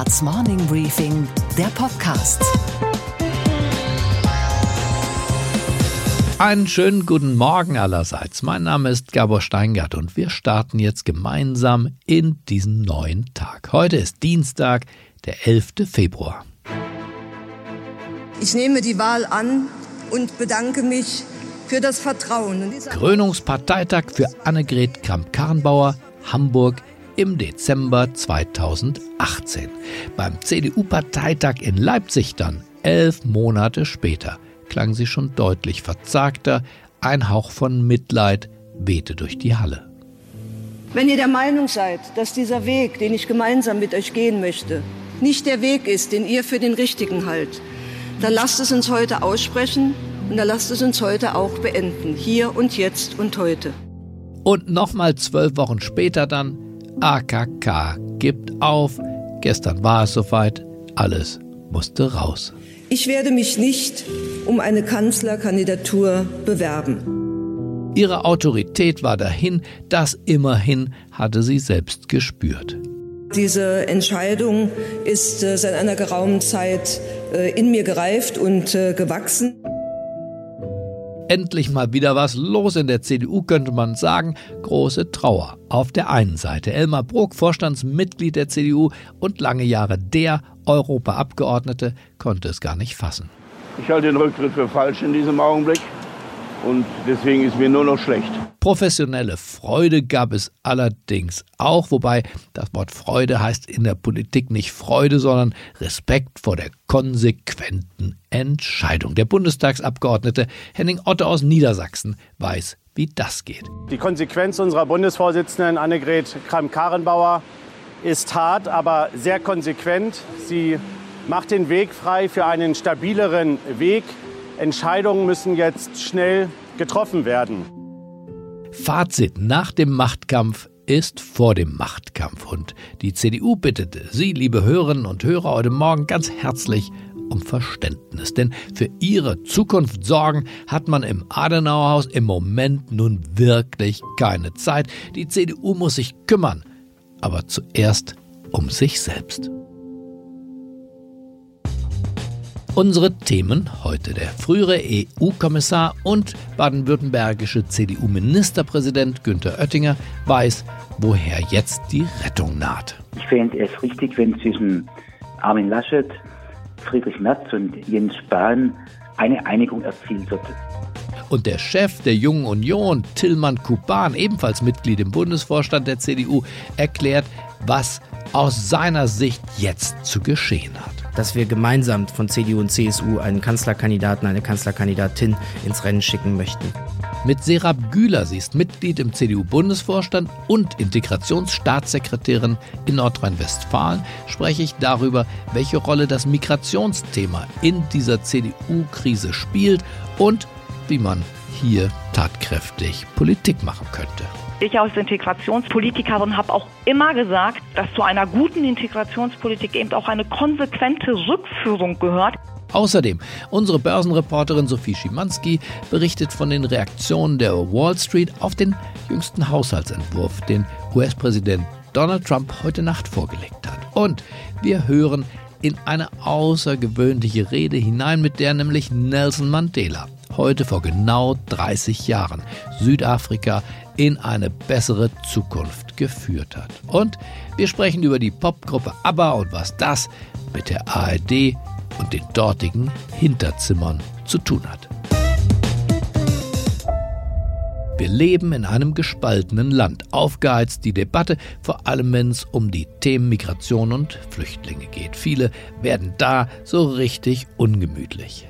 Handelsblatts Morning Briefing, der Podcast. Einen schönen guten Morgen allerseits. Mein Name ist Gabor Steingart und wir starten jetzt gemeinsam in diesen neuen Tag. Heute ist Dienstag, der 11. Februar. Ich nehme die Wahl an und bedanke mich für das Vertrauen. Krönungsparteitag für Annegret Kramp-Karrenbauer, Hamburg im Dezember 2018. Beim CDU-Parteitag in Leipzig dann, elf Monate später, klang sie schon deutlich verzagter, ein Hauch von Mitleid wehte durch die Halle. Wenn ihr der Meinung seid, dass dieser Weg, den ich gemeinsam mit euch gehen möchte, nicht der Weg ist, den ihr für den richtigen haltet, dann lasst es uns heute aussprechen und dann lasst es uns heute auch beenden. Hier und jetzt und heute. Und nochmal zwölf Wochen später dann, AKK gibt auf. Gestern war es soweit, alles musste raus. Ich werde mich nicht um eine Kanzlerkandidatur bewerben. Ihre Autorität war dahin, das immerhin hatte sie selbst gespürt. Diese Entscheidung ist äh, seit einer geraumen Zeit äh, in mir gereift und äh, gewachsen. Endlich mal wieder was los in der CDU, könnte man sagen. Große Trauer. Auf der einen Seite Elmar Bruck, Vorstandsmitglied der CDU und lange Jahre der Europaabgeordnete, konnte es gar nicht fassen. Ich halte den Rücktritt für falsch in diesem Augenblick und deswegen ist mir nur noch schlecht. Professionelle Freude gab es allerdings auch, wobei das Wort Freude heißt in der Politik nicht Freude, sondern Respekt vor der konsequenten Entscheidung. Der Bundestagsabgeordnete Henning Otte aus Niedersachsen weiß, wie das geht. Die Konsequenz unserer Bundesvorsitzenden Annegret Kramp-Karrenbauer ist hart, aber sehr konsequent. Sie macht den Weg frei für einen stabileren Weg Entscheidungen müssen jetzt schnell getroffen werden. Fazit nach dem Machtkampf ist vor dem Machtkampf. Und die CDU bittete Sie, liebe Hörerinnen und Hörer, heute Morgen ganz herzlich um Verständnis. Denn für ihre Zukunft sorgen hat man im Adenauerhaus im Moment nun wirklich keine Zeit. Die CDU muss sich kümmern, aber zuerst um sich selbst. Unsere Themen heute. Der frühere EU-Kommissar und baden-württembergische CDU-Ministerpräsident Günther Oettinger weiß, woher jetzt die Rettung naht. Ich fände es richtig, wenn zwischen Armin Laschet, Friedrich Merz und Jens Spahn eine Einigung erzielt wird. Und der Chef der Jungen Union, Tillmann Kuban, ebenfalls Mitglied im Bundesvorstand der CDU, erklärt, was aus seiner Sicht jetzt zu geschehen hat dass wir gemeinsam von CDU und CSU einen Kanzlerkandidaten, eine Kanzlerkandidatin ins Rennen schicken möchten. Mit Serap Güler, sie ist Mitglied im CDU-Bundesvorstand und Integrationsstaatssekretärin in Nordrhein-Westfalen, spreche ich darüber, welche Rolle das Migrationsthema in dieser CDU-Krise spielt und wie man hier tatkräftig Politik machen könnte. Ich als Integrationspolitikerin habe auch immer gesagt, dass zu einer guten Integrationspolitik eben auch eine konsequente Rückführung gehört. Außerdem, unsere Börsenreporterin Sophie Schimanski berichtet von den Reaktionen der Wall Street auf den jüngsten Haushaltsentwurf, den US-Präsident Donald Trump heute Nacht vorgelegt hat. Und wir hören in eine außergewöhnliche Rede hinein, mit der nämlich Nelson Mandela heute vor genau 30 Jahren Südafrika in eine bessere Zukunft geführt hat. Und wir sprechen über die Popgruppe ABBA und was das mit der ARD und den dortigen Hinterzimmern zu tun hat. Wir leben in einem gespaltenen Land. Aufgeheizt die Debatte, vor allem wenn es um die Themen Migration und Flüchtlinge geht. Viele werden da so richtig ungemütlich.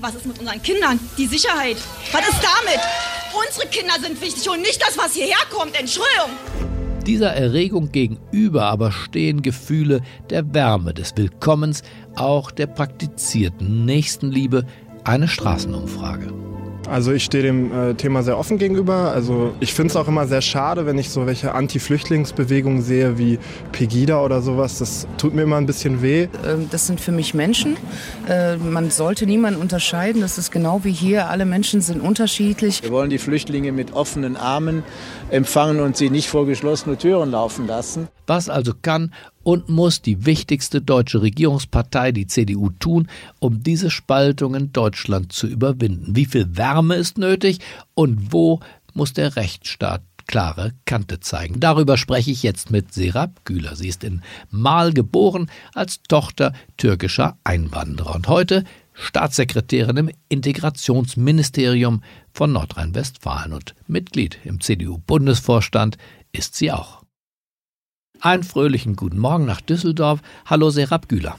Was ist mit unseren Kindern? Die Sicherheit. Was ist damit? Unsere Kinder sind wichtig und nicht das, was hierher kommt. Entschuldigung. Dieser Erregung gegenüber aber stehen Gefühle der Wärme, des Willkommens, auch der praktizierten Nächstenliebe, eine Straßenumfrage. Also ich stehe dem äh, Thema sehr offen gegenüber. Also ich finde es auch immer sehr schade, wenn ich so welche Anti-Flüchtlingsbewegungen sehe wie Pegida oder sowas. Das tut mir immer ein bisschen weh. Ähm, das sind für mich Menschen. Äh, man sollte niemanden unterscheiden. Das ist genau wie hier. Alle Menschen sind unterschiedlich. Wir wollen die Flüchtlinge mit offenen Armen empfangen und sie nicht vor geschlossene Türen laufen lassen. Was also kann und muss die wichtigste deutsche Regierungspartei, die CDU, tun, um diese Spaltung in Deutschland zu überwinden? Wie viel Wärme ist nötig und wo muss der Rechtsstaat klare Kante zeigen. Darüber spreche ich jetzt mit Serap Güler. Sie ist in Mal geboren als Tochter türkischer Einwanderer und heute Staatssekretärin im Integrationsministerium von Nordrhein-Westfalen und Mitglied im CDU-Bundesvorstand ist sie auch. Einen fröhlichen guten Morgen nach Düsseldorf. Hallo Serap Güler.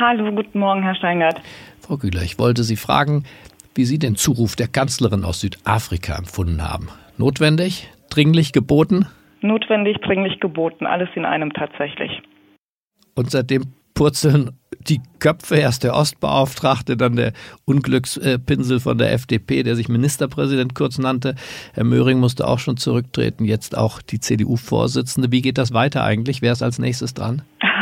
Hallo, guten Morgen, Herr Steingart. Frau Güler, ich wollte Sie fragen, wie Sie den Zuruf der Kanzlerin aus Südafrika empfunden haben. Notwendig? Dringlich geboten? Notwendig, dringlich geboten, alles in einem tatsächlich. Und seitdem purzeln die Köpfe, erst der Ostbeauftragte, dann der Unglückspinsel von der FDP, der sich Ministerpräsident kurz nannte. Herr Möhring musste auch schon zurücktreten, jetzt auch die CDU-Vorsitzende. Wie geht das weiter eigentlich? Wer ist als nächstes dran?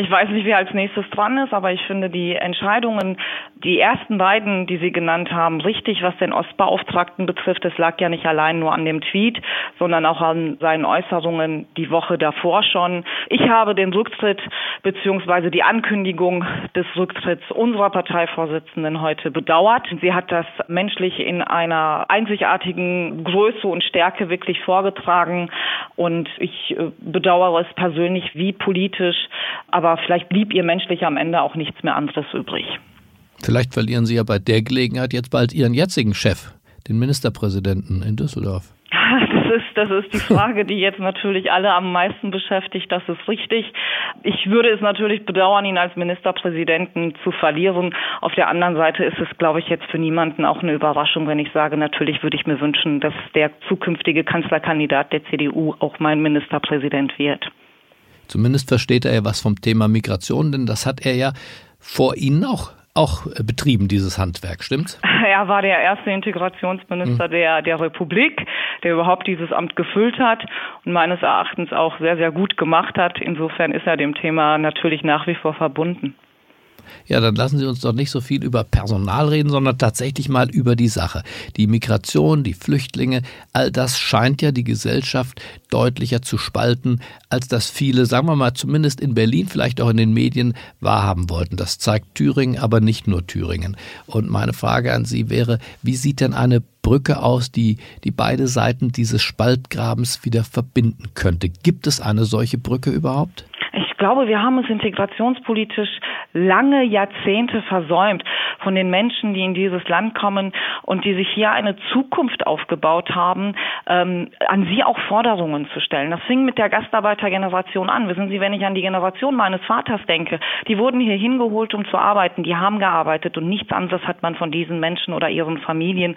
Ich weiß nicht, wer als nächstes dran ist, aber ich finde die Entscheidungen, die ersten beiden, die Sie genannt haben, richtig, was den Ostbeauftragten betrifft. Es lag ja nicht allein nur an dem Tweet, sondern auch an seinen Äußerungen die Woche davor schon. Ich habe den Rücktritt beziehungsweise die Ankündigung des Rücktritts unserer Parteivorsitzenden heute bedauert. Sie hat das menschlich in einer einzigartigen Größe und Stärke wirklich vorgetragen und ich äh, bedauere es persönlich wie politisch, aber aber vielleicht blieb ihr menschlich am Ende auch nichts mehr anderes übrig. Vielleicht verlieren Sie ja bei der Gelegenheit jetzt bald Ihren jetzigen Chef, den Ministerpräsidenten in Düsseldorf. Das ist, das ist die Frage, die jetzt natürlich alle am meisten beschäftigt. Das ist richtig. Ich würde es natürlich bedauern, ihn als Ministerpräsidenten zu verlieren. Auf der anderen Seite ist es, glaube ich, jetzt für niemanden auch eine Überraschung, wenn ich sage, natürlich würde ich mir wünschen, dass der zukünftige Kanzlerkandidat der CDU auch mein Ministerpräsident wird. Zumindest versteht er ja was vom Thema Migration, denn das hat er ja vor Ihnen auch auch betrieben, dieses Handwerk, stimmt's? Er war der erste Integrationsminister mhm. der, der Republik, der überhaupt dieses Amt gefüllt hat und meines Erachtens auch sehr, sehr gut gemacht hat. Insofern ist er dem Thema natürlich nach wie vor verbunden. Ja, dann lassen Sie uns doch nicht so viel über Personal reden, sondern tatsächlich mal über die Sache. Die Migration, die Flüchtlinge, all das scheint ja die Gesellschaft deutlicher zu spalten, als das viele, sagen wir mal, zumindest in Berlin, vielleicht auch in den Medien wahrhaben wollten. Das zeigt Thüringen, aber nicht nur Thüringen. Und meine Frage an Sie wäre, wie sieht denn eine Brücke aus, die, die beide Seiten dieses Spaltgrabens wieder verbinden könnte? Gibt es eine solche Brücke überhaupt? Glaube, wir haben es integrationspolitisch lange Jahrzehnte versäumt, von den Menschen, die in dieses Land kommen und die sich hier eine Zukunft aufgebaut haben, ähm, an sie auch Forderungen zu stellen. Das fing mit der Gastarbeitergeneration an. Wissen Sie, wenn ich an die Generation meines Vaters denke, die wurden hier hingeholt, um zu arbeiten, die haben gearbeitet und nichts anderes hat man von diesen Menschen oder ihren Familien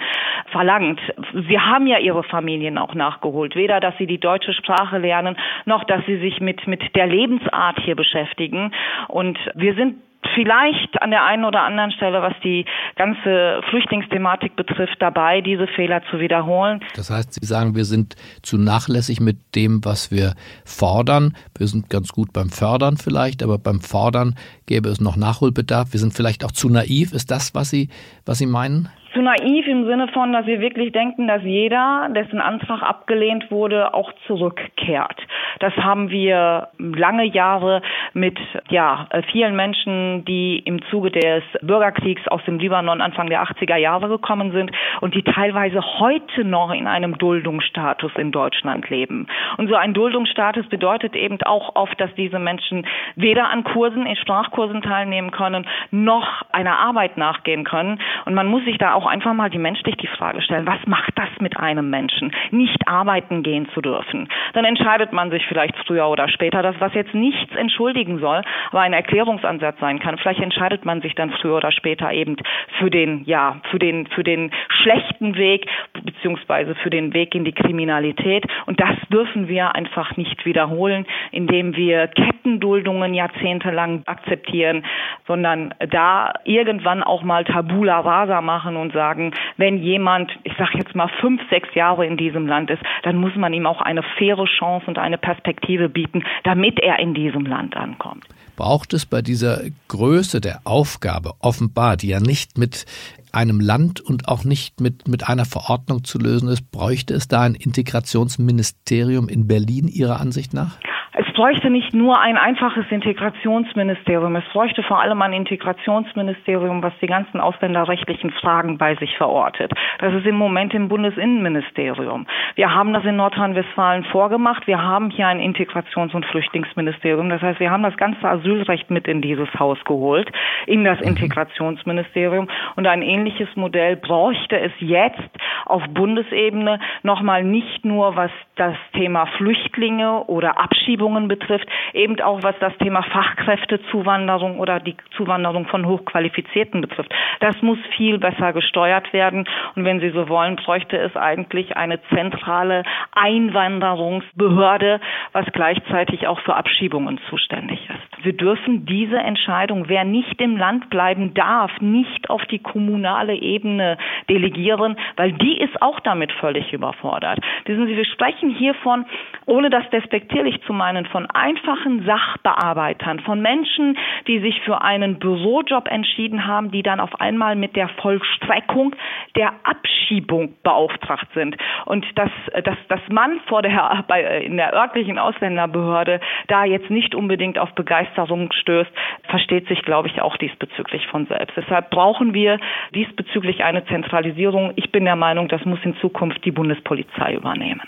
verlangt. Sie haben ja ihre Familien auch nachgeholt. Weder, dass sie die deutsche Sprache lernen, noch, dass sie sich mit, mit der Lebensart Art hier beschäftigen. Und wir sind vielleicht an der einen oder anderen Stelle, was die ganze Flüchtlingsthematik betrifft, dabei, diese Fehler zu wiederholen. Das heißt, Sie sagen, wir sind zu nachlässig mit dem, was wir fordern. Wir sind ganz gut beim Fördern vielleicht, aber beim Fordern gäbe es noch Nachholbedarf. Wir sind vielleicht auch zu naiv. Ist das, was Sie, was Sie meinen? Zu naiv im Sinne von, dass wir wirklich denken, dass jeder, dessen Antrag abgelehnt wurde, auch zurückkehrt. Das haben wir lange Jahre mit ja, vielen Menschen, die im Zuge des Bürgerkriegs aus dem Libanon Anfang der 80er Jahre gekommen sind und die teilweise heute noch in einem Duldungsstatus in Deutschland leben. Und so ein Duldungsstatus bedeutet eben auch oft, dass diese Menschen weder an Kursen, in Sprachkursen teilnehmen können, noch einer Arbeit nachgehen können. Und man muss sich da auch auch einfach mal die menschlich die Frage stellen, was macht das mit einem Menschen, nicht arbeiten gehen zu dürfen? Dann entscheidet man sich vielleicht früher oder später, dass was jetzt nichts entschuldigen soll, aber ein Erklärungsansatz sein kann. Vielleicht entscheidet man sich dann früher oder später eben für den, ja, für den, für den schlechten Weg, beziehungsweise für den Weg in die Kriminalität. Und das dürfen wir einfach nicht wiederholen, indem wir Kettenduldungen jahrzehntelang akzeptieren, sondern da irgendwann auch mal Tabula rasa machen und sagen, wenn jemand, ich sage jetzt mal fünf, sechs Jahre in diesem Land ist, dann muss man ihm auch eine faire Chance und eine Perspektive bieten, damit er in diesem Land ankommt. Braucht es bei dieser Größe der Aufgabe offenbar, die ja nicht mit einem Land und auch nicht mit, mit einer Verordnung zu lösen ist, bräuchte es da ein Integrationsministerium in Berlin Ihrer Ansicht nach? Es bräuchte nicht nur ein einfaches Integrationsministerium, es bräuchte vor allem ein Integrationsministerium, was die ganzen ausländerrechtlichen Fragen bei sich verortet. Das ist im Moment im Bundesinnenministerium. Wir haben das in Nordrhein-Westfalen vorgemacht. Wir haben hier ein Integrations- und Flüchtlingsministerium. Das heißt, wir haben das ganze Asylrecht mit in dieses Haus geholt, in das mhm. Integrationsministerium. Und ein ähnliches Modell bräuchte es jetzt auf Bundesebene nochmal nicht nur, was das Thema Flüchtlinge oder Abschiebung Verschiebungen betrifft, eben auch was das Thema Fachkräftezuwanderung oder die Zuwanderung von Hochqualifizierten betrifft. Das muss viel besser gesteuert werden. Und wenn Sie so wollen, bräuchte es eigentlich eine zentrale Einwanderungsbehörde, was gleichzeitig auch für Abschiebungen zuständig ist. Wir dürfen diese Entscheidung, wer nicht im Land bleiben darf, nicht auf die kommunale Ebene delegieren, weil die ist auch damit völlig überfordert. Wissen Sie, wir sprechen hier von, ohne das despektierlich zu meinen, von einfachen Sachbearbeitern, von Menschen, die sich für einen Bürojob entschieden haben, die dann auf einmal mit der Vollstreckung der Abschiebung beauftragt sind. Und dass, dass, dass man vor der, bei, in der örtlichen Ausländerbehörde da jetzt nicht unbedingt auf Begeisterung stößt, versteht sich, glaube ich, auch diesbezüglich von selbst. Deshalb brauchen wir diesbezüglich eine Zentralisierung. Ich bin der Meinung, das muss in Zukunft die Bundespolizei übernehmen.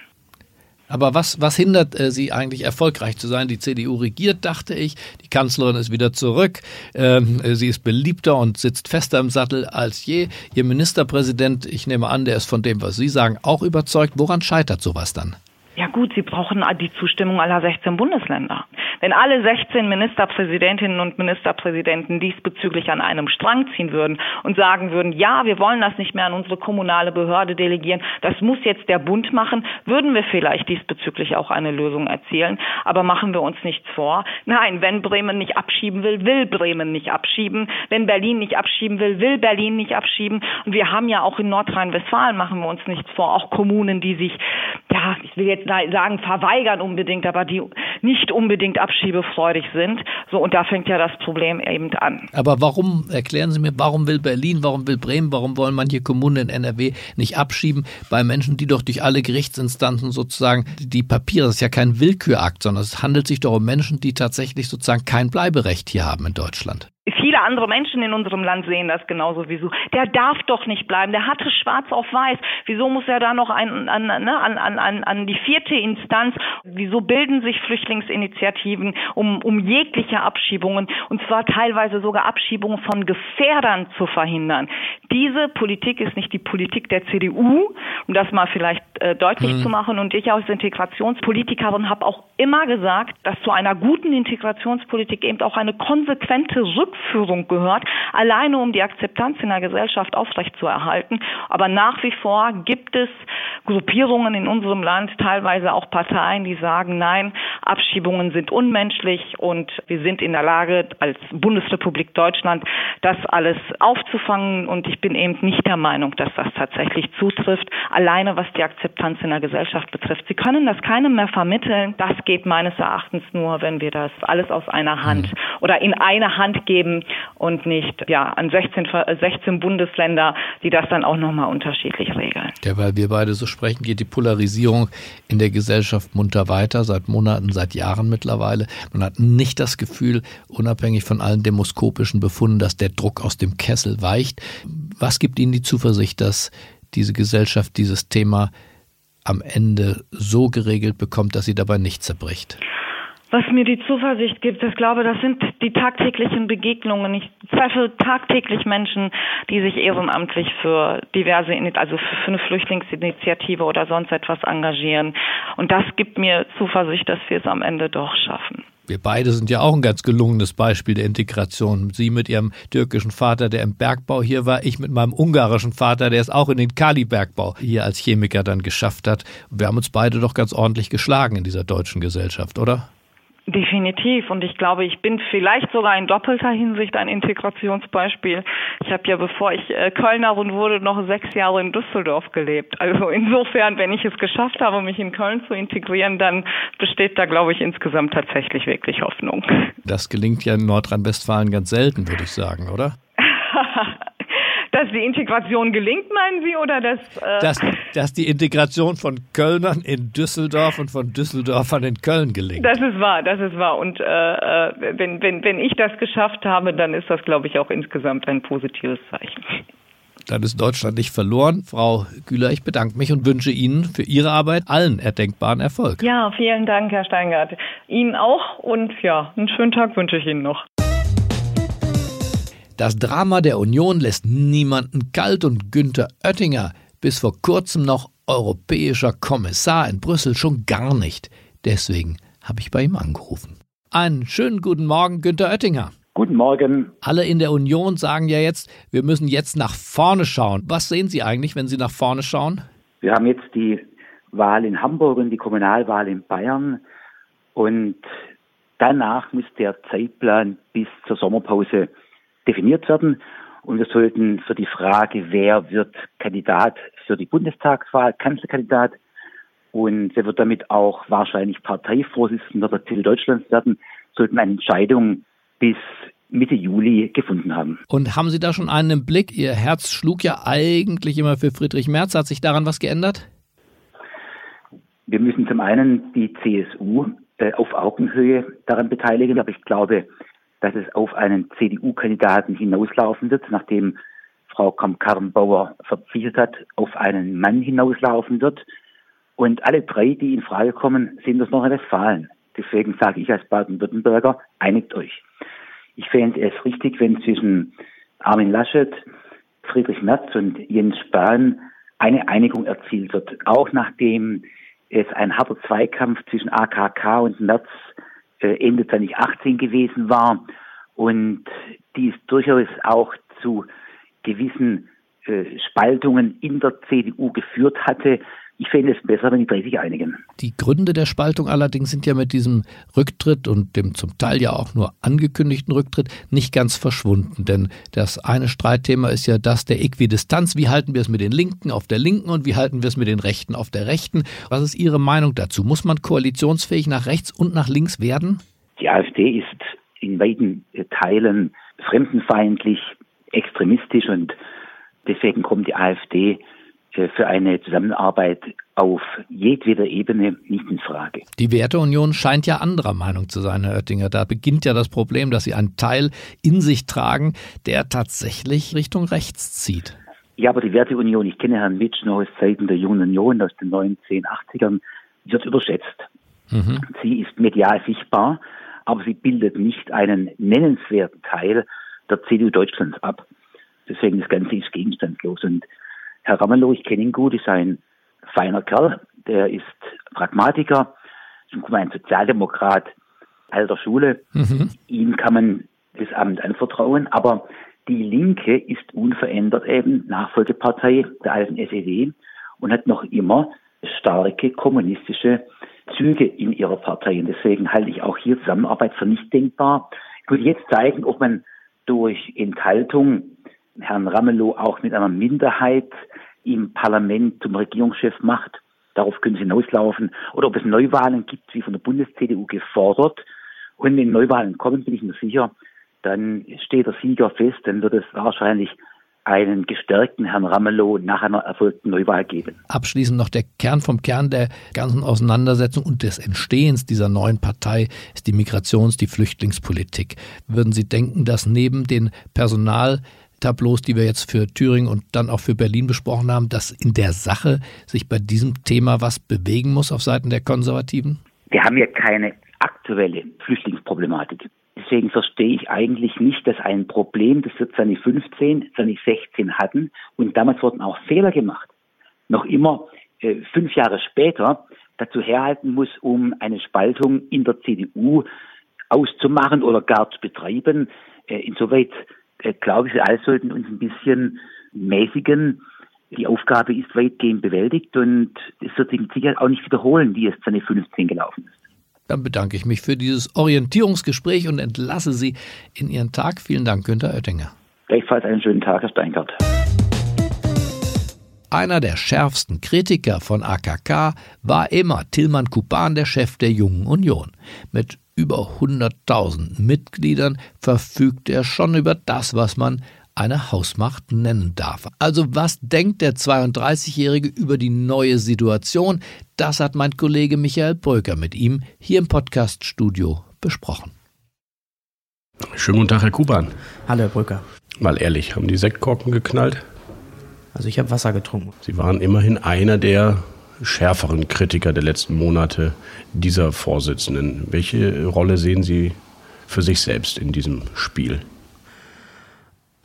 Aber was, was hindert äh, sie eigentlich erfolgreich zu sein? Die CDU regiert, dachte ich. Die Kanzlerin ist wieder zurück. Ähm, sie ist beliebter und sitzt fester im Sattel als je. Ihr Ministerpräsident, ich nehme an, der ist von dem, was Sie sagen, auch überzeugt. Woran scheitert sowas dann? Ja gut, Sie brauchen die Zustimmung aller 16 Bundesländer. Wenn alle 16 Ministerpräsidentinnen und Ministerpräsidenten diesbezüglich an einem Strang ziehen würden und sagen würden, ja, wir wollen das nicht mehr an unsere kommunale Behörde delegieren, das muss jetzt der Bund machen, würden wir vielleicht diesbezüglich auch eine Lösung erzielen. Aber machen wir uns nichts vor. Nein, wenn Bremen nicht abschieben will, will Bremen nicht abschieben. Wenn Berlin nicht abschieben will, will Berlin nicht abschieben. Und wir haben ja auch in Nordrhein-Westfalen, machen wir uns nichts vor, auch Kommunen, die sich, ja, ich will jetzt sagen, verweigern unbedingt, aber die nicht unbedingt abschiebefreudig sind. So, und da fängt ja das Problem eben an. Aber warum, erklären Sie mir, warum will Berlin, warum will Bremen, warum wollen manche Kommunen in NRW nicht abschieben bei Menschen, die doch durch alle Gerichtsinstanzen sozusagen die Papiere, das ist ja kein Willkürakt, sondern es handelt sich doch um Menschen, die tatsächlich sozusagen kein Bleiberecht hier haben in Deutschland viele andere Menschen in unserem Land sehen das genauso wie so. Der darf doch nicht bleiben. Der hatte schwarz auf weiß. Wieso muss er da noch ein, an, ne, an, an, an, an die vierte Instanz? Wieso bilden sich Flüchtlingsinitiativen um, um jegliche Abschiebungen und zwar teilweise sogar Abschiebungen von Gefährdern zu verhindern? Diese Politik ist nicht die Politik der CDU, um das mal vielleicht äh, deutlich mhm. zu machen. Und ich als Integrationspolitikerin habe auch immer gesagt, dass zu einer guten Integrationspolitik eben auch eine konsequente Rückführung Rückführung gehört, alleine um die Akzeptanz in der Gesellschaft aufrechtzuerhalten. Aber nach wie vor gibt es Gruppierungen in unserem Land, teilweise auch Parteien, die sagen, nein, Abschiebungen sind unmenschlich und wir sind in der Lage, als Bundesrepublik Deutschland das alles aufzufangen. Und ich bin eben nicht der Meinung, dass das tatsächlich zutrifft, alleine was die Akzeptanz in der Gesellschaft betrifft. Sie können das keinem mehr vermitteln. Das geht meines Erachtens nur, wenn wir das alles aus einer Hand mhm. oder in eine Hand geben und nicht ja an 16, 16 Bundesländer, die das dann auch nochmal unterschiedlich regeln. Ja, weil wir beide so sprechen, geht die Polarisierung in der Gesellschaft munter weiter, seit Monaten, seit Jahren mittlerweile. Man hat nicht das Gefühl, unabhängig von allen demoskopischen Befunden, dass der Druck aus dem Kessel weicht. Was gibt Ihnen die Zuversicht, dass diese Gesellschaft dieses Thema am Ende so geregelt bekommt, dass sie dabei nicht zerbricht? Was mir die Zuversicht gibt, ich glaube, das sind die tagtäglichen Begegnungen. Ich treffe tagtäglich Menschen, die sich ehrenamtlich für diverse, also für eine Flüchtlingsinitiative oder sonst etwas engagieren. Und das gibt mir Zuversicht, dass wir es am Ende doch schaffen. Wir beide sind ja auch ein ganz gelungenes Beispiel der Integration. Sie mit ihrem türkischen Vater, der im Bergbau hier war, ich mit meinem ungarischen Vater, der es auch in den Kali-Bergbau hier als Chemiker dann geschafft hat. Wir haben uns beide doch ganz ordentlich geschlagen in dieser deutschen Gesellschaft, oder? Definitiv. Und ich glaube, ich bin vielleicht sogar in doppelter Hinsicht ein Integrationsbeispiel. Ich habe ja, bevor ich äh, Kölnerin wurde, noch sechs Jahre in Düsseldorf gelebt. Also insofern, wenn ich es geschafft habe, mich in Köln zu integrieren, dann besteht da, glaube ich, insgesamt tatsächlich wirklich Hoffnung. Das gelingt ja in Nordrhein-Westfalen ganz selten, würde ich sagen, oder? Dass die Integration gelingt, meinen Sie, oder dass, äh dass, dass die Integration von Kölnern in Düsseldorf und von Düsseldorfern in Köln gelingt? Das ist wahr, das ist wahr. Und äh, äh wenn, wenn, wenn ich das geschafft habe, dann ist das, glaube ich, auch insgesamt ein positives Zeichen. Dann ist Deutschland nicht verloren. Frau Güler, ich bedanke mich und wünsche Ihnen für Ihre Arbeit allen erdenkbaren Erfolg. Ja, vielen Dank, Herr Steingart. Ihnen auch und ja, einen schönen Tag wünsche ich Ihnen noch. Das Drama der Union lässt niemanden kalt und Günther Oettinger, bis vor kurzem noch europäischer Kommissar in Brüssel, schon gar nicht. Deswegen habe ich bei ihm angerufen. Einen schönen guten Morgen, Günther Oettinger. Guten Morgen. Alle in der Union sagen ja jetzt, wir müssen jetzt nach vorne schauen. Was sehen Sie eigentlich, wenn Sie nach vorne schauen? Wir haben jetzt die Wahl in Hamburg und die Kommunalwahl in Bayern. Und danach muss der Zeitplan bis zur Sommerpause definiert werden. Und wir sollten für die Frage, wer wird Kandidat für die Bundestagswahl, Kanzlerkandidat, und wer wird damit auch wahrscheinlich Parteivorsitzender der CDU Deutschlands werden, sollten eine Entscheidung bis Mitte Juli gefunden haben. Und haben Sie da schon einen Blick? Ihr Herz schlug ja eigentlich immer für Friedrich Merz. Hat sich daran was geändert? Wir müssen zum einen die CSU äh, auf Augenhöhe daran beteiligen, aber ich glaube, dass es auf einen CDU-Kandidaten hinauslaufen wird, nachdem Frau Kramp-Karrenbauer verpflichtet hat, auf einen Mann hinauslaufen wird. Und alle drei, die in Frage kommen, sind aus Nordrhein-Westfalen. Deswegen sage ich als Baden-Württemberger, einigt euch. Ich fände es richtig, wenn zwischen Armin Laschet, Friedrich Merz und Jens Spahn eine Einigung erzielt wird. Auch nachdem es ein harter Zweikampf zwischen AKK und Merz Ende 2018 gewesen war und dies durchaus auch zu gewissen äh, Spaltungen in der CDU geführt hatte. Ich fände es besser, wenn die drei sich einigen. Die Gründe der Spaltung allerdings sind ja mit diesem Rücktritt und dem zum Teil ja auch nur angekündigten Rücktritt nicht ganz verschwunden. Denn das eine Streitthema ist ja das der Äquidistanz. Wie halten wir es mit den Linken auf der Linken und wie halten wir es mit den Rechten auf der Rechten? Was ist Ihre Meinung dazu? Muss man koalitionsfähig nach rechts und nach links werden? Die AfD ist in weiten Teilen fremdenfeindlich, extremistisch und deswegen kommt die AfD für eine Zusammenarbeit auf jedweder Ebene nicht in Frage. Die Werteunion scheint ja anderer Meinung zu sein, Herr Oettinger. Da beginnt ja das Problem, dass Sie einen Teil in sich tragen, der tatsächlich Richtung rechts zieht. Ja, aber die Werteunion, ich kenne Herrn Mitsch noch aus Zeiten der Jungen Union aus den 1980ern, wird überschätzt. Mhm. Sie ist medial sichtbar, aber sie bildet nicht einen nennenswerten Teil der CDU Deutschlands ab. Deswegen das Ganze ist gegenstandslos. Und Herr Ramelow, ich kenne ihn gut, ist ein feiner Kerl, der ist Pragmatiker, ist ein Sozialdemokrat alter Schule. Mhm. Ihm kann man das Amt anvertrauen, aber die Linke ist unverändert eben Nachfolgepartei der alten SED und hat noch immer starke kommunistische Züge in ihrer Partei. Und deswegen halte ich auch hier Zusammenarbeit für nicht denkbar. Ich würde jetzt zeigen, ob man durch Enthaltung Herrn Ramelow auch mit einer Minderheit im Parlament zum Regierungschef macht. Darauf können Sie hinauslaufen. Oder ob es Neuwahlen gibt, wie von der Bundes-CDU gefordert. Und wenn Neuwahlen kommen, bin ich mir sicher, dann steht der Sieger fest, dann wird es wahrscheinlich einen gestärkten Herrn Ramelow nach einer erfolgten Neuwahl geben. Abschließend noch der Kern vom Kern der ganzen Auseinandersetzung und des Entstehens dieser neuen Partei ist die Migrations-, die Flüchtlingspolitik. Würden Sie denken, dass neben den Personal Tableaus, die wir jetzt für Thüringen und dann auch für Berlin besprochen haben, dass in der Sache sich bei diesem Thema was bewegen muss auf Seiten der Konservativen? Wir haben ja keine aktuelle Flüchtlingsproblematik. Deswegen verstehe ich eigentlich nicht, dass ein Problem, das wir 2015, 2016 hatten, und damals wurden auch Fehler gemacht, noch immer äh, fünf Jahre später dazu herhalten muss, um eine Spaltung in der CDU auszumachen oder gar zu betreiben. Äh, insoweit äh, glaube ich, wir alle sollten uns ein bisschen mäßigen. Die Aufgabe ist weitgehend bewältigt und es wird sich sicher auch nicht wiederholen, wie es 2015 gelaufen ist. Dann bedanke ich mich für dieses Orientierungsgespräch und entlasse Sie in Ihren Tag. Vielen Dank, Günter Oettinger. Gleichfalls einen schönen Tag, Herr Steingart. Einer der schärfsten Kritiker von AKK war immer Tilman Kuban, der Chef der Jungen Union. Mit über 100.000 Mitgliedern verfügt er schon über das, was man eine Hausmacht nennen darf. Also was denkt der 32-Jährige über die neue Situation? Das hat mein Kollege Michael Bröker mit ihm hier im Podcaststudio besprochen. Schönen guten Tag, Herr Kuban. Hallo, Herr Brücker. Mal ehrlich, haben die Sektkorken geknallt? Also ich habe Wasser getrunken. Sie waren immerhin einer der schärferen Kritiker der letzten Monate dieser Vorsitzenden. Welche Rolle sehen Sie für sich selbst in diesem Spiel?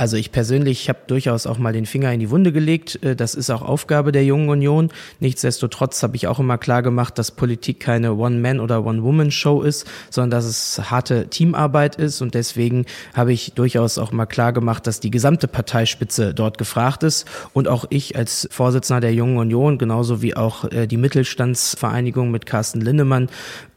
Also ich persönlich habe durchaus auch mal den Finger in die Wunde gelegt. Äh, das ist auch Aufgabe der Jungen Union. Nichtsdestotrotz habe ich auch immer klar gemacht, dass Politik keine One-Man- oder One-Woman-Show ist, sondern dass es harte Teamarbeit ist. Und deswegen habe ich durchaus auch mal klar gemacht, dass die gesamte Parteispitze dort gefragt ist. Und auch ich als Vorsitzender der Jungen Union, genauso wie auch äh, die Mittelstandsvereinigung mit Carsten Linnemann,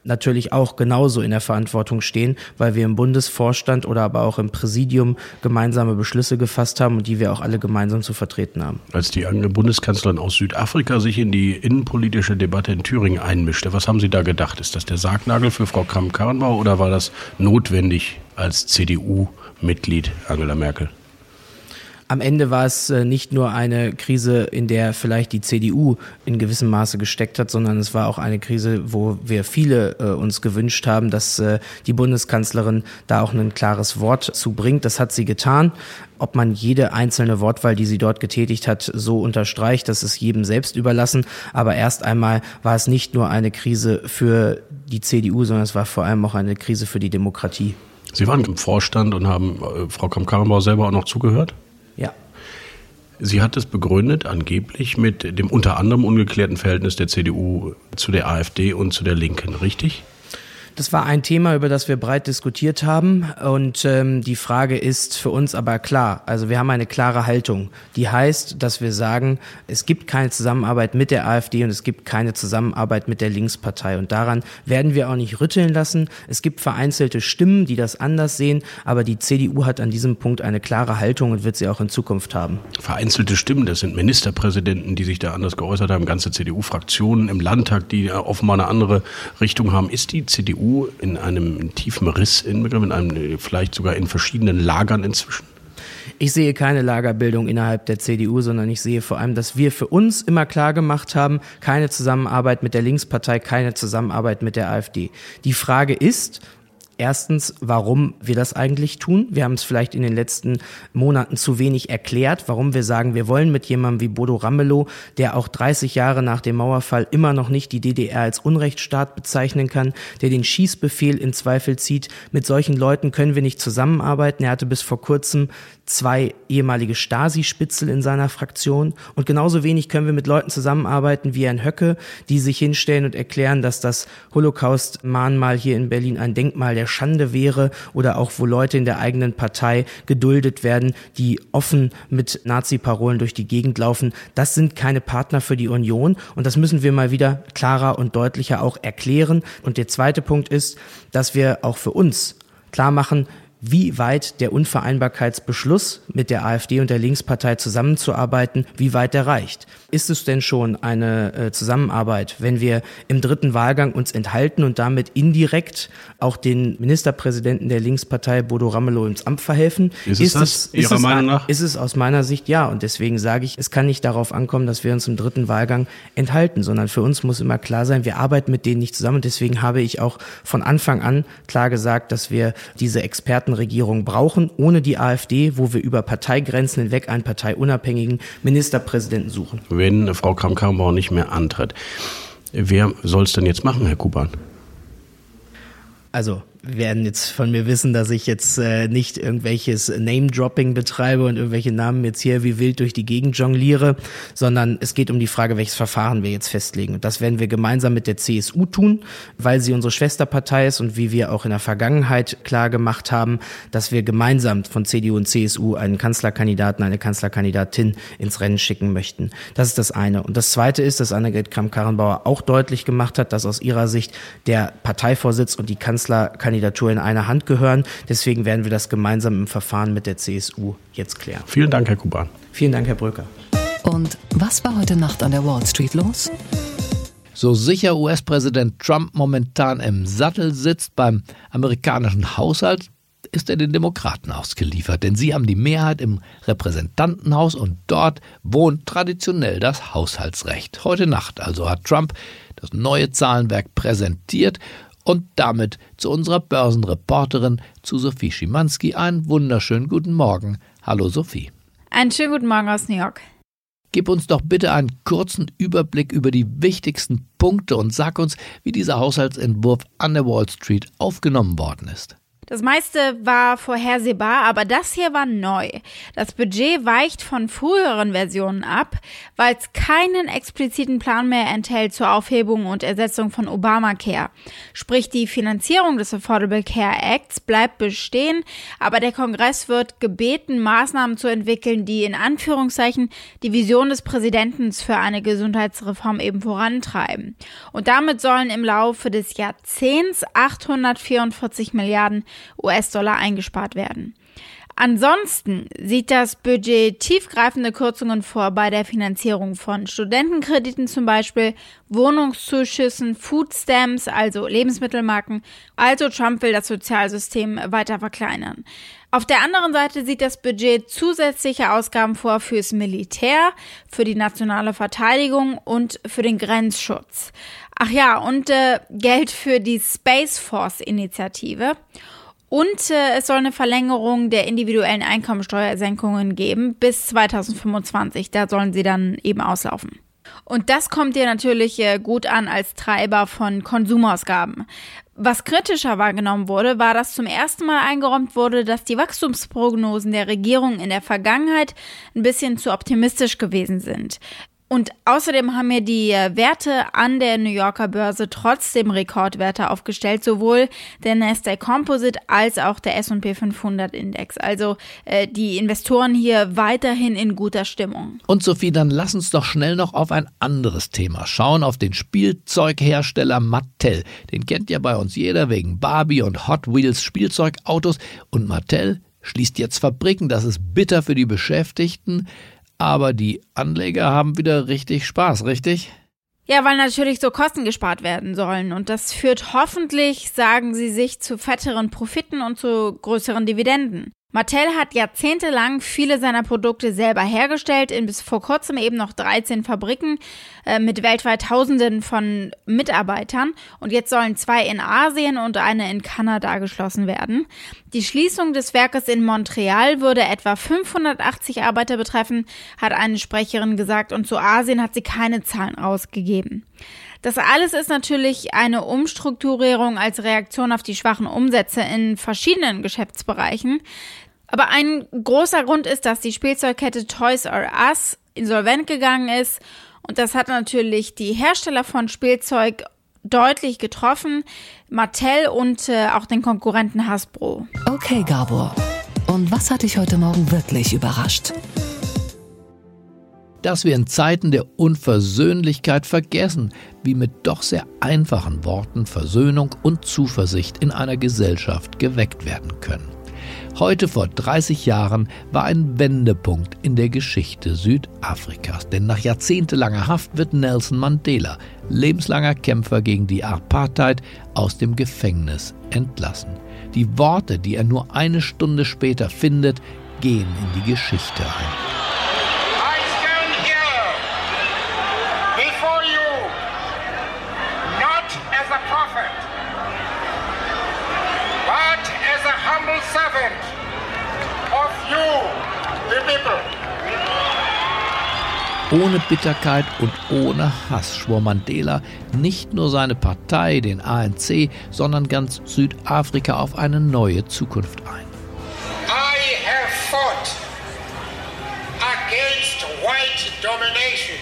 natürlich auch genauso in der Verantwortung stehen, weil wir im Bundesvorstand oder aber auch im Präsidium gemeinsame Beschlüsse gefasst haben und die wir auch alle gemeinsam zu vertreten haben. Als die Bundeskanzlerin aus Südafrika sich in die innenpolitische Debatte in Thüringen einmischte, was haben Sie da gedacht? Ist das der Sargnagel für Frau Kramp-Karrenbauer oder war das notwendig als CDU-Mitglied Angela Merkel? Am Ende war es äh, nicht nur eine Krise, in der vielleicht die CDU in gewissem Maße gesteckt hat, sondern es war auch eine Krise, wo wir viele äh, uns gewünscht haben, dass äh, die Bundeskanzlerin da auch ein klares Wort zu bringt. Das hat sie getan. Ob man jede einzelne Wortwahl, die sie dort getätigt hat, so unterstreicht, das ist jedem selbst überlassen. Aber erst einmal war es nicht nur eine Krise für die CDU, sondern es war vor allem auch eine Krise für die Demokratie. Sie waren im Vorstand und haben Frau Kamm-Karrenbauer selber auch noch zugehört? Sie hat es begründet, angeblich mit dem unter anderem ungeklärten Verhältnis der CDU zu der AfD und zu der Linken, richtig? Das war ein Thema, über das wir breit diskutiert haben. Und ähm, die Frage ist für uns aber klar. Also wir haben eine klare Haltung. Die heißt, dass wir sagen, es gibt keine Zusammenarbeit mit der AfD und es gibt keine Zusammenarbeit mit der Linkspartei. Und daran werden wir auch nicht rütteln lassen. Es gibt vereinzelte Stimmen, die das anders sehen. Aber die CDU hat an diesem Punkt eine klare Haltung und wird sie auch in Zukunft haben. Vereinzelte Stimmen, das sind Ministerpräsidenten, die sich da anders geäußert haben, ganze CDU-Fraktionen im Landtag, die offenbar eine andere Richtung haben. Ist die CDU CDU in einem tiefen Riss inbegriffen, in einem, vielleicht sogar in verschiedenen Lagern inzwischen? Ich sehe keine Lagerbildung innerhalb der CDU, sondern ich sehe vor allem, dass wir für uns immer klar gemacht haben, keine Zusammenarbeit mit der Linkspartei, keine Zusammenarbeit mit der AfD. Die Frage ist, Erstens, warum wir das eigentlich tun. Wir haben es vielleicht in den letzten Monaten zu wenig erklärt, warum wir sagen, wir wollen mit jemandem wie Bodo Ramelow, der auch 30 Jahre nach dem Mauerfall immer noch nicht die DDR als Unrechtsstaat bezeichnen kann, der den Schießbefehl in Zweifel zieht. Mit solchen Leuten können wir nicht zusammenarbeiten. Er hatte bis vor kurzem zwei ehemalige Stasi-Spitzel in seiner Fraktion. Und genauso wenig können wir mit Leuten zusammenarbeiten wie Herrn Höcke, die sich hinstellen und erklären, dass das Holocaust-Mahnmal hier in Berlin ein Denkmal der Schande wäre oder auch wo Leute in der eigenen Partei geduldet werden, die offen mit Nazi-Parolen durch die Gegend laufen. Das sind keine Partner für die Union und das müssen wir mal wieder klarer und deutlicher auch erklären. Und der zweite Punkt ist, dass wir auch für uns klar machen, wie weit der Unvereinbarkeitsbeschluss mit der AfD und der Linkspartei zusammenzuarbeiten, wie weit der reicht. Ist es denn schon eine äh, Zusammenarbeit, wenn wir im dritten Wahlgang uns enthalten und damit indirekt auch den Ministerpräsidenten der Linkspartei Bodo Ramelow ins Amt verhelfen? Ist es ist das, es, Ihrer ist Meinung nach? Ist es aus meiner Sicht ja. Und deswegen sage ich, es kann nicht darauf ankommen, dass wir uns im dritten Wahlgang enthalten, sondern für uns muss immer klar sein, wir arbeiten mit denen nicht zusammen. Und deswegen habe ich auch von Anfang an klar gesagt, dass wir diese Experten Regierung brauchen, ohne die AfD, wo wir über Parteigrenzen hinweg einen parteiunabhängigen Ministerpräsidenten suchen. Wenn Frau Kramp-Karrenbauer nicht mehr antritt, wer soll es denn jetzt machen, Herr Kuban? Also werden jetzt von mir wissen, dass ich jetzt äh, nicht irgendwelches Name-Dropping betreibe und irgendwelche Namen jetzt hier wie wild durch die Gegend jongliere, sondern es geht um die Frage, welches Verfahren wir jetzt festlegen. Und das werden wir gemeinsam mit der CSU tun, weil sie unsere Schwesterpartei ist und wie wir auch in der Vergangenheit klar gemacht haben, dass wir gemeinsam von CDU und CSU einen Kanzlerkandidaten, eine Kanzlerkandidatin ins Rennen schicken möchten. Das ist das eine. Und das zweite ist, dass Annegret Kramp-Karrenbauer auch deutlich gemacht hat, dass aus ihrer Sicht der Parteivorsitz und die Kanzlerkandidatin Kandidatur in einer Hand gehören. Deswegen werden wir das gemeinsam im Verfahren mit der CSU jetzt klären. Vielen Dank, Herr Kuban. Vielen Dank, Herr Bröker. Und was war heute Nacht an der Wall Street los? So sicher US-Präsident Trump momentan im Sattel sitzt beim amerikanischen Haushalt, ist er den Demokraten ausgeliefert, denn sie haben die Mehrheit im Repräsentantenhaus und dort wohnt traditionell das Haushaltsrecht. Heute Nacht also hat Trump das neue Zahlenwerk präsentiert und damit zu unserer Börsenreporterin, zu Sophie Schimanski, einen wunderschönen guten Morgen. Hallo Sophie. Einen schönen guten Morgen aus New York. Gib uns doch bitte einen kurzen Überblick über die wichtigsten Punkte und sag uns, wie dieser Haushaltsentwurf an der Wall Street aufgenommen worden ist. Das meiste war vorhersehbar, aber das hier war neu. Das Budget weicht von früheren Versionen ab, weil es keinen expliziten Plan mehr enthält zur Aufhebung und Ersetzung von Obamacare. Sprich, die Finanzierung des Affordable Care Acts bleibt bestehen, aber der Kongress wird gebeten, Maßnahmen zu entwickeln, die in Anführungszeichen die Vision des Präsidenten für eine Gesundheitsreform eben vorantreiben. Und damit sollen im Laufe des Jahrzehnts 844 Milliarden US-Dollar eingespart werden. Ansonsten sieht das Budget tiefgreifende Kürzungen vor bei der Finanzierung von Studentenkrediten zum Beispiel, Wohnungszuschüssen, Foodstamps, also Lebensmittelmarken. Also Trump will das Sozialsystem weiter verkleinern. Auf der anderen Seite sieht das Budget zusätzliche Ausgaben vor fürs Militär, für die nationale Verteidigung und für den Grenzschutz. Ach ja, und äh, Geld für die Space Force Initiative. Und äh, es soll eine Verlängerung der individuellen Einkommensteuersenkungen geben bis 2025. Da sollen sie dann eben auslaufen. Und das kommt dir natürlich äh, gut an als Treiber von Konsumausgaben. Was kritischer wahrgenommen wurde, war, dass zum ersten Mal eingeräumt wurde, dass die Wachstumsprognosen der Regierung in der Vergangenheit ein bisschen zu optimistisch gewesen sind. Und außerdem haben mir die äh, Werte an der New Yorker Börse trotzdem Rekordwerte aufgestellt, sowohl der Nasdaq Composite als auch der S&P 500 Index. Also äh, die Investoren hier weiterhin in guter Stimmung. Und Sophie, dann lass uns doch schnell noch auf ein anderes Thema schauen, auf den Spielzeughersteller Mattel. Den kennt ja bei uns jeder wegen Barbie und Hot Wheels Spielzeugautos und Mattel schließt jetzt Fabriken. Das ist bitter für die Beschäftigten. Aber die Anleger haben wieder richtig Spaß, richtig? Ja, weil natürlich so Kosten gespart werden sollen. Und das führt hoffentlich, sagen sie sich, zu fetteren Profiten und zu größeren Dividenden. Mattel hat jahrzehntelang viele seiner Produkte selber hergestellt, in bis vor kurzem eben noch 13 Fabriken äh, mit weltweit Tausenden von Mitarbeitern. Und jetzt sollen zwei in Asien und eine in Kanada geschlossen werden. Die Schließung des Werkes in Montreal würde etwa 580 Arbeiter betreffen, hat eine Sprecherin gesagt. Und zu Asien hat sie keine Zahlen rausgegeben. Das alles ist natürlich eine Umstrukturierung als Reaktion auf die schwachen Umsätze in verschiedenen Geschäftsbereichen. Aber ein großer Grund ist, dass die Spielzeugkette Toys R Us insolvent gegangen ist. Und das hat natürlich die Hersteller von Spielzeug deutlich getroffen. Mattel und äh, auch den Konkurrenten Hasbro. Okay, Gabor. Und was hat dich heute Morgen wirklich überrascht? dass wir in Zeiten der Unversöhnlichkeit vergessen, wie mit doch sehr einfachen Worten Versöhnung und Zuversicht in einer Gesellschaft geweckt werden können. Heute vor 30 Jahren war ein Wendepunkt in der Geschichte Südafrikas, denn nach jahrzehntelanger Haft wird Nelson Mandela, lebenslanger Kämpfer gegen die Apartheid, aus dem Gefängnis entlassen. Die Worte, die er nur eine Stunde später findet, gehen in die Geschichte ein. Ohne Bitterkeit und ohne Hass schwor Mandela nicht nur seine Partei, den ANC, sondern ganz Südafrika auf eine neue Zukunft ein. I have fought against white domination.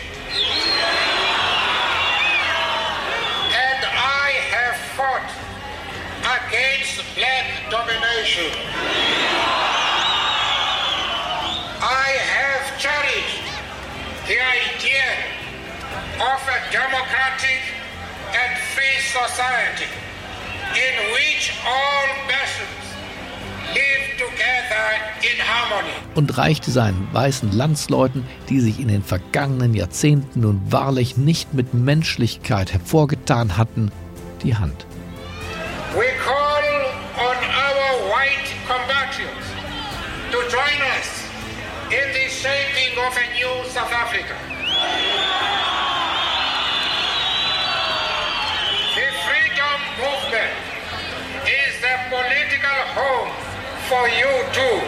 And I have fought against black domination. the idea of a democratic and free society in which all nations live together in harmony. Und reichte seinen weißen Landsleuten, die sich in den vergangenen Jahrzehnten nun wahrlich nicht mit Menschlichkeit hervorgetan hatten, die Hand. Join us in the shaping of a new South Africa. The freedom movement is the political home for you too.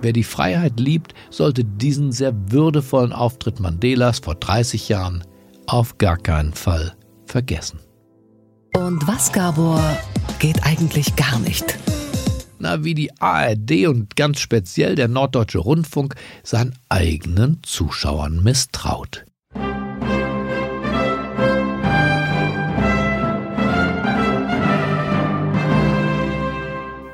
Wer die Freiheit liebt, sollte diesen sehr würdevollen Auftritt Mandelas vor 30 Jahren auf gar keinen Fall vergessen. Und was, Gabor, geht eigentlich gar nicht? Na, wie die ARD und ganz speziell der Norddeutsche Rundfunk seinen eigenen Zuschauern misstraut.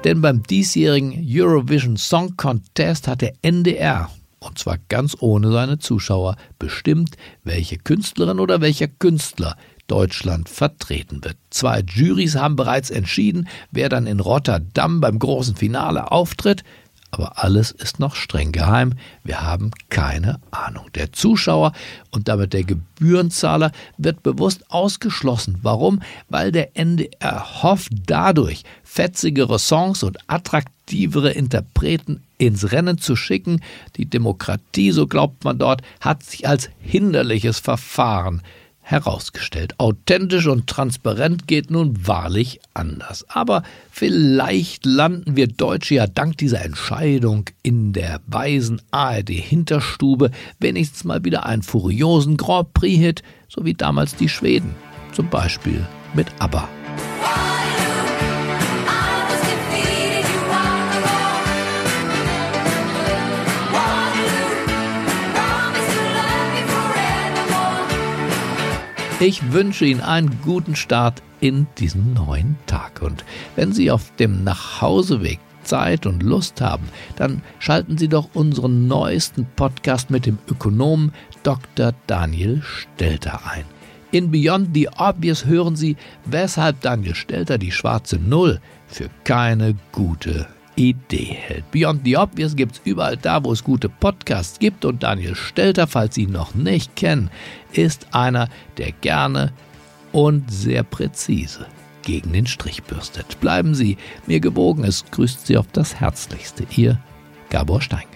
Denn beim diesjährigen Eurovision Song Contest hat der NDR, und zwar ganz ohne seine Zuschauer, bestimmt, welche Künstlerin oder welcher Künstler Deutschland vertreten wird. Zwei Jurys haben bereits entschieden, wer dann in Rotterdam beim großen Finale auftritt. Aber alles ist noch streng geheim. Wir haben keine Ahnung. Der Zuschauer und damit der Gebührenzahler wird bewusst ausgeschlossen. Warum? Weil der NDR hofft dadurch, fetzigere Songs und attraktivere Interpreten ins Rennen zu schicken. Die Demokratie, so glaubt man dort, hat sich als hinderliches Verfahren herausgestellt. Authentisch und transparent geht nun wahrlich anders. Aber vielleicht landen wir Deutsche ja dank dieser Entscheidung in der weisen ARD-Hinterstube wenigstens mal wieder einen furiosen Grand Prix-Hit, so wie damals die Schweden. Zum Beispiel mit ABBA. Ich wünsche Ihnen einen guten Start in diesen neuen Tag. Und wenn Sie auf dem Nachhauseweg Zeit und Lust haben, dann schalten Sie doch unseren neuesten Podcast mit dem Ökonomen Dr. Daniel Stelter ein. In Beyond the Obvious hören Sie, weshalb Daniel Stelter die schwarze Null für keine gute Idee hält. Beyond the Obvious gibt es überall da, wo es gute Podcasts gibt und Daniel Stelter, falls Sie ihn noch nicht kennen, ist einer, der gerne und sehr präzise gegen den Strich bürstet. Bleiben Sie mir gewogen, es grüßt Sie auf das Herzlichste. Ihr Gabor Steingart.